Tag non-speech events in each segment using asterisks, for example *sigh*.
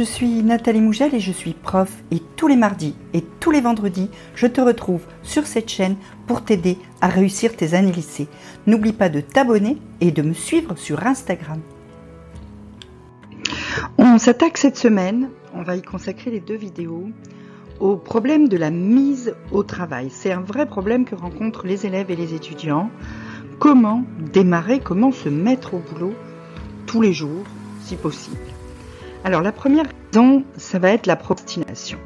je suis Nathalie Mougel et je suis prof et tous les mardis et tous les vendredis, je te retrouve sur cette chaîne pour t'aider à réussir tes années lycée. N'oublie pas de t'abonner et de me suivre sur Instagram. On s'attaque cette semaine, on va y consacrer les deux vidéos, au problème de la mise au travail. C'est un vrai problème que rencontrent les élèves et les étudiants. Comment démarrer, comment se mettre au boulot tous les jours, si possible. Alors la première raison, ça va être la procrastination.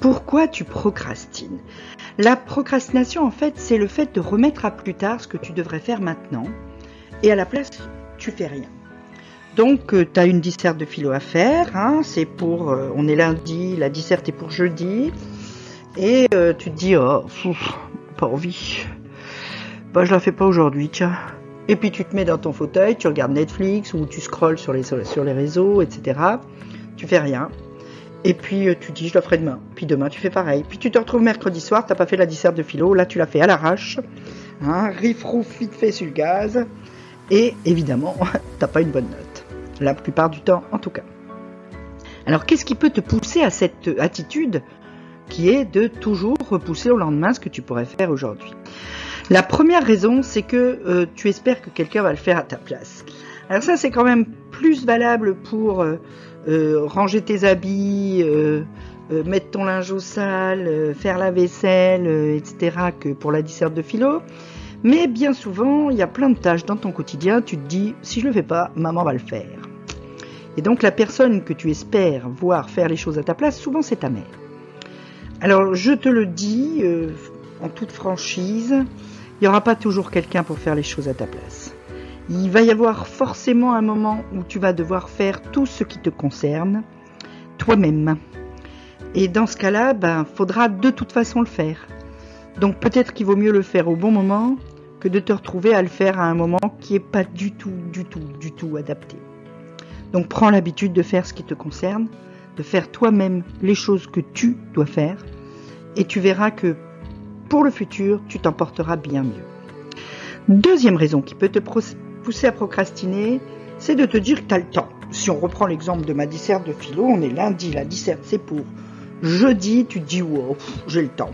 Pourquoi tu procrastines? La procrastination, en fait, c'est le fait de remettre à plus tard ce que tu devrais faire maintenant, et à la place, tu fais rien. Donc, euh, tu as une disserte de philo à faire, hein, c'est pour, euh, on est lundi, la disserte est pour jeudi, et euh, tu te dis, oh, pas envie, bah je la fais pas aujourd'hui, tiens. Et puis tu te mets dans ton fauteuil, tu regardes Netflix ou tu scrolles sur les, sur les réseaux, etc. Tu fais rien. Et puis euh, tu dis je le ferai demain. Puis demain tu fais pareil. Puis tu te retrouves mercredi soir, t'as pas fait la disserte de philo, là tu l'as fait à l'arrache. Hein, riff rouf vite fait sur le gaz. Et évidemment, *laughs* t'as pas une bonne note. La plupart du temps en tout cas. Alors qu'est-ce qui peut te pousser à cette attitude qui est de toujours repousser au lendemain ce que tu pourrais faire aujourd'hui? La première raison, c'est que euh, tu espères que quelqu'un va le faire à ta place. Alors ça, c'est quand même plus valable pour euh, euh, ranger tes habits, mettre ton linge au sale, faire la vaisselle, etc., que pour la disserte de philo. Mais bien souvent, il y a plein de tâches dans ton quotidien, tu te dis, si je le fais pas, maman va le faire. Et donc la personne que tu espères voir faire les choses à ta place, souvent c'est ta mère. Alors je te le dis en toute franchise, il n'y aura pas toujours quelqu'un pour faire les choses à ta place. Il va y avoir forcément un moment où tu vas devoir faire tout ce qui te concerne toi-même. Et dans ce cas-là, ben, faudra de toute façon le faire. Donc peut-être qu'il vaut mieux le faire au bon moment que de te retrouver à le faire à un moment qui n'est pas du tout, du tout, du tout adapté. Donc prends l'habitude de faire ce qui te concerne, de faire toi-même les choses que tu dois faire, et tu verras que pour le futur, tu t'en porteras bien mieux. Deuxième raison qui peut te pousser à procrastiner, c'est de te dire que tu as le temps. Si on reprend l'exemple de ma disserte de philo, on est lundi, la disserte c'est pour jeudi, tu te dis wow, j'ai le temps.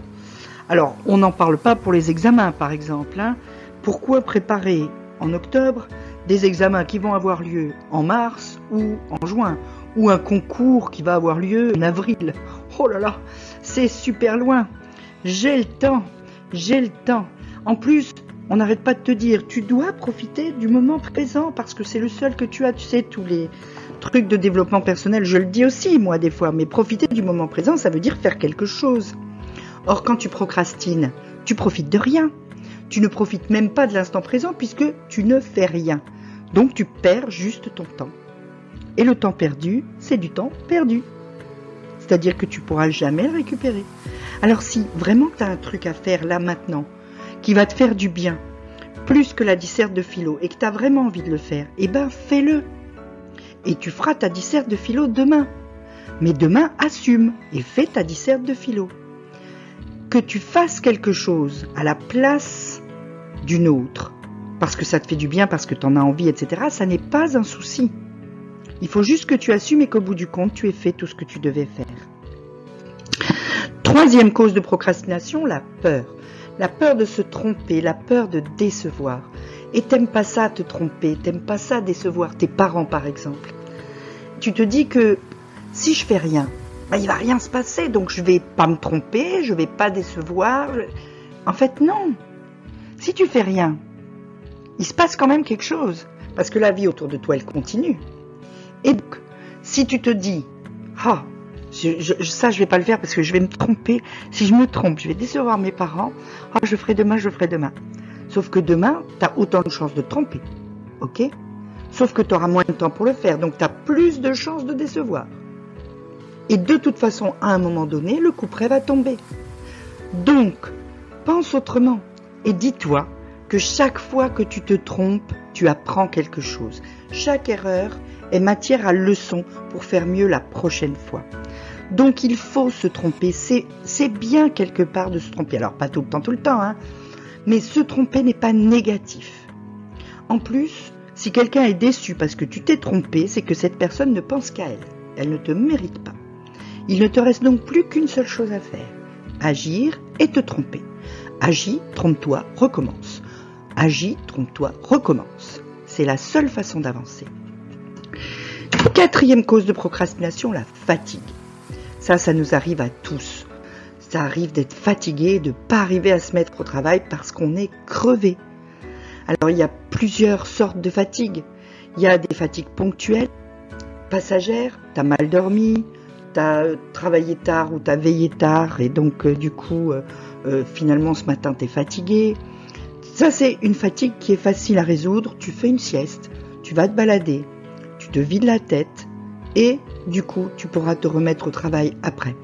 Alors, on n'en parle pas pour les examens par exemple. Hein. Pourquoi préparer en octobre des examens qui vont avoir lieu en mars ou en juin ou un concours qui va avoir lieu en avril? Oh là là, c'est super loin. J'ai le temps, j'ai le temps. En plus, on n'arrête pas de te dire, tu dois profiter du moment présent parce que c'est le seul que tu as. Tu sais, tous les trucs de développement personnel, je le dis aussi moi des fois, mais profiter du moment présent, ça veut dire faire quelque chose. Or, quand tu procrastines, tu profites de rien. Tu ne profites même pas de l'instant présent puisque tu ne fais rien. Donc tu perds juste ton temps. Et le temps perdu, c'est du temps perdu. C'est-à-dire que tu pourras jamais le récupérer. Alors si vraiment tu as un truc à faire là maintenant, qui va te faire du bien, plus que la disserte de philo, et que tu as vraiment envie de le faire, eh ben fais-le. Et tu feras ta disserte de philo demain. Mais demain, assume et fais ta disserte de philo. Que tu fasses quelque chose à la place d'une autre, parce que ça te fait du bien, parce que tu en as envie, etc., ça n'est pas un souci. Il faut juste que tu assumes et qu'au bout du compte, tu aies fait tout ce que tu devais faire. Troisième cause de procrastination, la peur. La peur de se tromper, la peur de décevoir. Et t'aimes pas ça te tromper, t'aimes pas ça décevoir tes parents par exemple. Tu te dis que si je fais rien, bah, il va rien se passer, donc je vais pas me tromper, je vais pas décevoir. En fait, non. Si tu fais rien, il se passe quand même quelque chose, parce que la vie autour de toi, elle continue. Et donc, si tu te dis, ah, je, ça, je vais pas le faire parce que je vais me tromper. Si je me trompe, je vais décevoir mes parents. Ah, je ferai demain, je ferai demain. Sauf que demain, tu as autant de chances de te tromper. OK? Sauf que tu auras moins de temps pour le faire. Donc, tu as plus de chances de décevoir. Et de toute façon, à un moment donné, le coup près va tomber. Donc, pense autrement. Et dis-toi que chaque fois que tu te trompes, tu apprends quelque chose. Chaque erreur est matière à leçon pour faire mieux la prochaine fois. Donc il faut se tromper. C'est bien quelque part de se tromper. Alors pas tout le temps, tout le temps, hein. Mais se tromper n'est pas négatif. En plus, si quelqu'un est déçu parce que tu t'es trompé, c'est que cette personne ne pense qu'à elle. elle ne te mérite pas. Il ne te reste donc plus qu'une seule chose à faire, agir et te tromper. Agis, trompe-toi, recommence. Agis, trompe-toi, recommence. C'est la seule façon d'avancer. Quatrième cause de procrastination, la fatigue. Ça, nous arrive à tous. Ça arrive d'être fatigué, de ne pas arriver à se mettre au travail parce qu'on est crevé. Alors il y a plusieurs sortes de fatigue. Il y a des fatigues ponctuelles, passagères, t'as mal dormi, t'as travaillé tard ou t'as veillé tard et donc euh, du coup euh, euh, finalement ce matin t'es fatigué. Ça c'est une fatigue qui est facile à résoudre. Tu fais une sieste, tu vas te balader, tu te vides la tête et du coup tu pourras te remettre au travail après.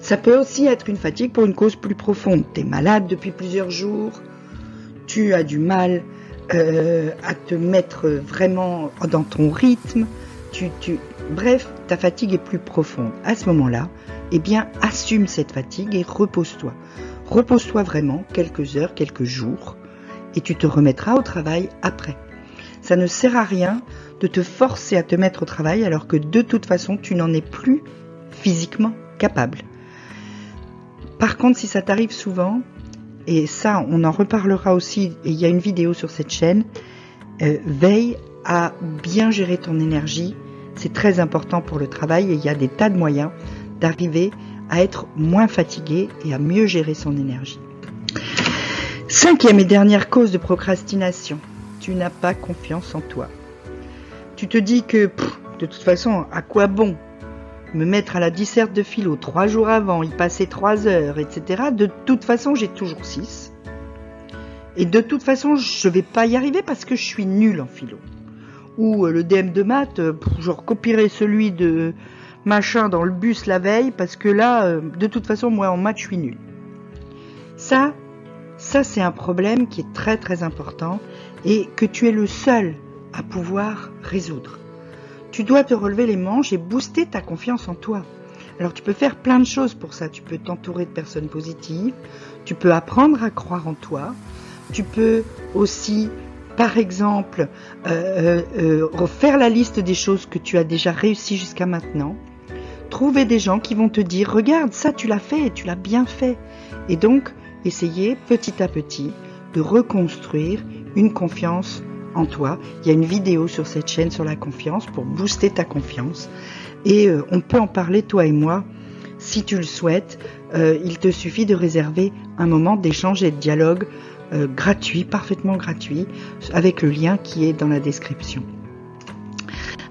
Ça peut aussi être une fatigue pour une cause plus profonde. Tu es malade depuis plusieurs jours, tu as du mal euh, à te mettre vraiment dans ton rythme, tu, tu, bref, ta fatigue est plus profonde. À ce moment-là, eh bien, assume cette fatigue et repose-toi. Repose-toi vraiment quelques heures, quelques jours, et tu te remettras au travail après. Ça ne sert à rien de te forcer à te mettre au travail alors que de toute façon, tu n'en es plus physiquement capable. Par contre, si ça t'arrive souvent, et ça, on en reparlera aussi, et il y a une vidéo sur cette chaîne, euh, veille à bien gérer ton énergie. C'est très important pour le travail et il y a des tas de moyens d'arriver à être moins fatigué et à mieux gérer son énergie. Cinquième et dernière cause de procrastination, tu n'as pas confiance en toi. Tu te dis que de toute façon, à quoi bon me mettre à la disserte de philo trois jours avant, y passer trois heures, etc. De toute façon, j'ai toujours six. Et de toute façon, je vais pas y arriver parce que je suis nul en philo. Ou euh, le DM de maths, euh, je recopierai celui de machin dans le bus la veille parce que là, euh, de toute façon, moi en maths, je suis nul. Ça, ça c'est un problème qui est très très important et que tu es le seul à pouvoir résoudre. Tu dois te relever les manches et booster ta confiance en toi. Alors tu peux faire plein de choses pour ça. Tu peux t'entourer de personnes positives, tu peux apprendre à croire en toi, tu peux aussi, par exemple, euh, euh, refaire la liste des choses que tu as déjà réussi jusqu'à maintenant. Trouver des gens qui vont te dire, regarde, ça tu l'as fait et tu l'as bien fait. Et donc, essayer petit à petit de reconstruire une confiance en toi. Il y a une vidéo sur cette chaîne sur la confiance pour booster ta confiance. Et euh, on peut en parler, toi et moi, si tu le souhaites. Euh, il te suffit de réserver un moment d'échange et de dialogue euh, gratuit, parfaitement gratuit, avec le lien qui est dans la description.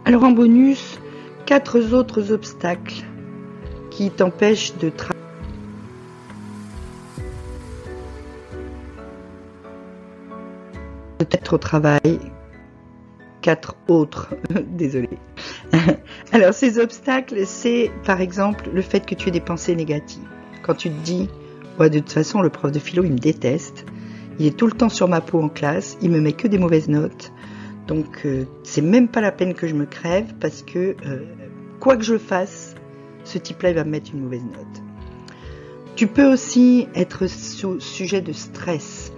Alors en bonus, quatre autres obstacles qui t'empêchent de travailler peut-être au travail, quatre autres, *laughs* désolé. *laughs* Alors ces obstacles, c'est par exemple le fait que tu aies des pensées négatives. Quand tu te dis, ouais, de toute façon, le prof de philo, il me déteste, il est tout le temps sur ma peau en classe, il me met que des mauvaises notes, donc euh, c'est même pas la peine que je me crève parce que euh, quoi que je fasse, ce type-là, il va me mettre une mauvaise note. Tu peux aussi être sujet de stress.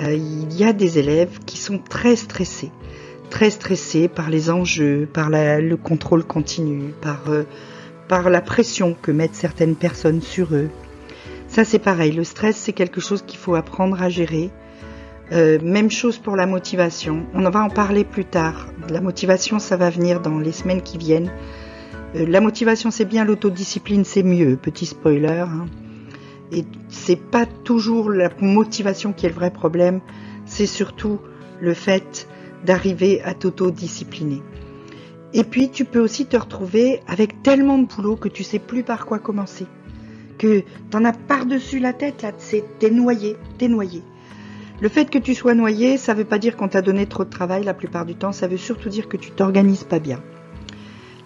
Euh, il y a des élèves qui sont très stressés, très stressés par les enjeux, par le contrôle continu, par, euh, par la pression que mettent certaines personnes sur eux. Ça c'est pareil, le stress c'est quelque chose qu'il faut apprendre à gérer. Euh, même chose pour la motivation. On va en parler plus tard. La motivation, ça va venir dans les semaines qui viennent. la motivation, c'est bien, l'autodiscipline, c'est mieux. Petit spoiler. Hein. Et c'est pas toujours la motivation qui est le vrai problème, c'est surtout le fait d'arriver à t'auto-discipliner. Et puis tu peux aussi te retrouver avec tellement de boulot que tu sais plus par quoi commencer. Que t'en as par-dessus la tête, là, t'es noyé, t'es noyé. Le fait que tu sois noyé, ça veut pas dire qu'on t'a donné trop de travail la plupart du temps, ça veut surtout dire que tu t'organises pas bien.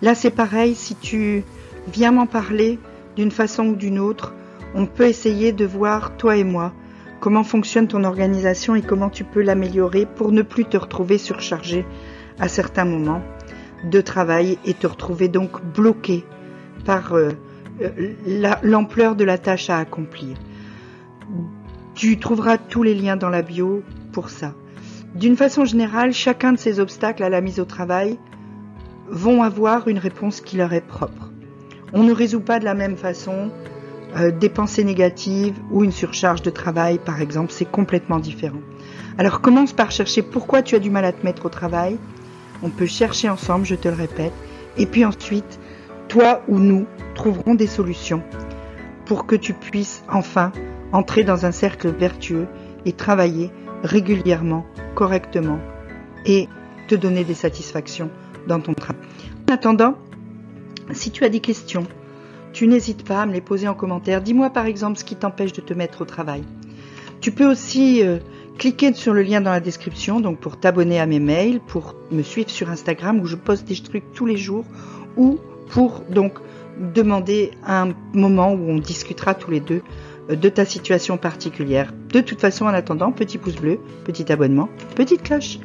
Là c'est pareil, si tu viens m'en parler d'une façon ou d'une autre, on peut essayer de voir, toi et moi, comment fonctionne ton organisation et comment tu peux l'améliorer pour ne plus te retrouver surchargé à certains moments de travail et te retrouver donc bloqué par euh, euh, l'ampleur de la tâche à accomplir. Tu trouveras tous les liens dans la bio pour ça. D'une façon générale, chacun de ces obstacles à la mise au travail vont avoir une réponse qui leur est propre. On ne résout pas de la même façon euh, des pensées négatives ou une surcharge de travail, par exemple, c'est complètement différent. Alors commence par chercher pourquoi tu as du mal à te mettre au travail. On peut chercher ensemble, je te le répète. Et puis ensuite, toi ou nous trouverons des solutions pour que tu puisses enfin entrer dans un cercle vertueux et travailler régulièrement, correctement et te donner des satisfactions dans ton travail. En attendant, si tu as des questions, tu n'hésites pas à me les poser en commentaire. Dis-moi par exemple ce qui t'empêche de te mettre au travail. Tu peux aussi euh, cliquer sur le lien dans la description donc pour t'abonner à mes mails, pour me suivre sur Instagram où je poste des trucs tous les jours ou pour donc demander un moment où on discutera tous les deux euh, de ta situation particulière. De toute façon, en attendant, petit pouce bleu, petit abonnement, petite cloche.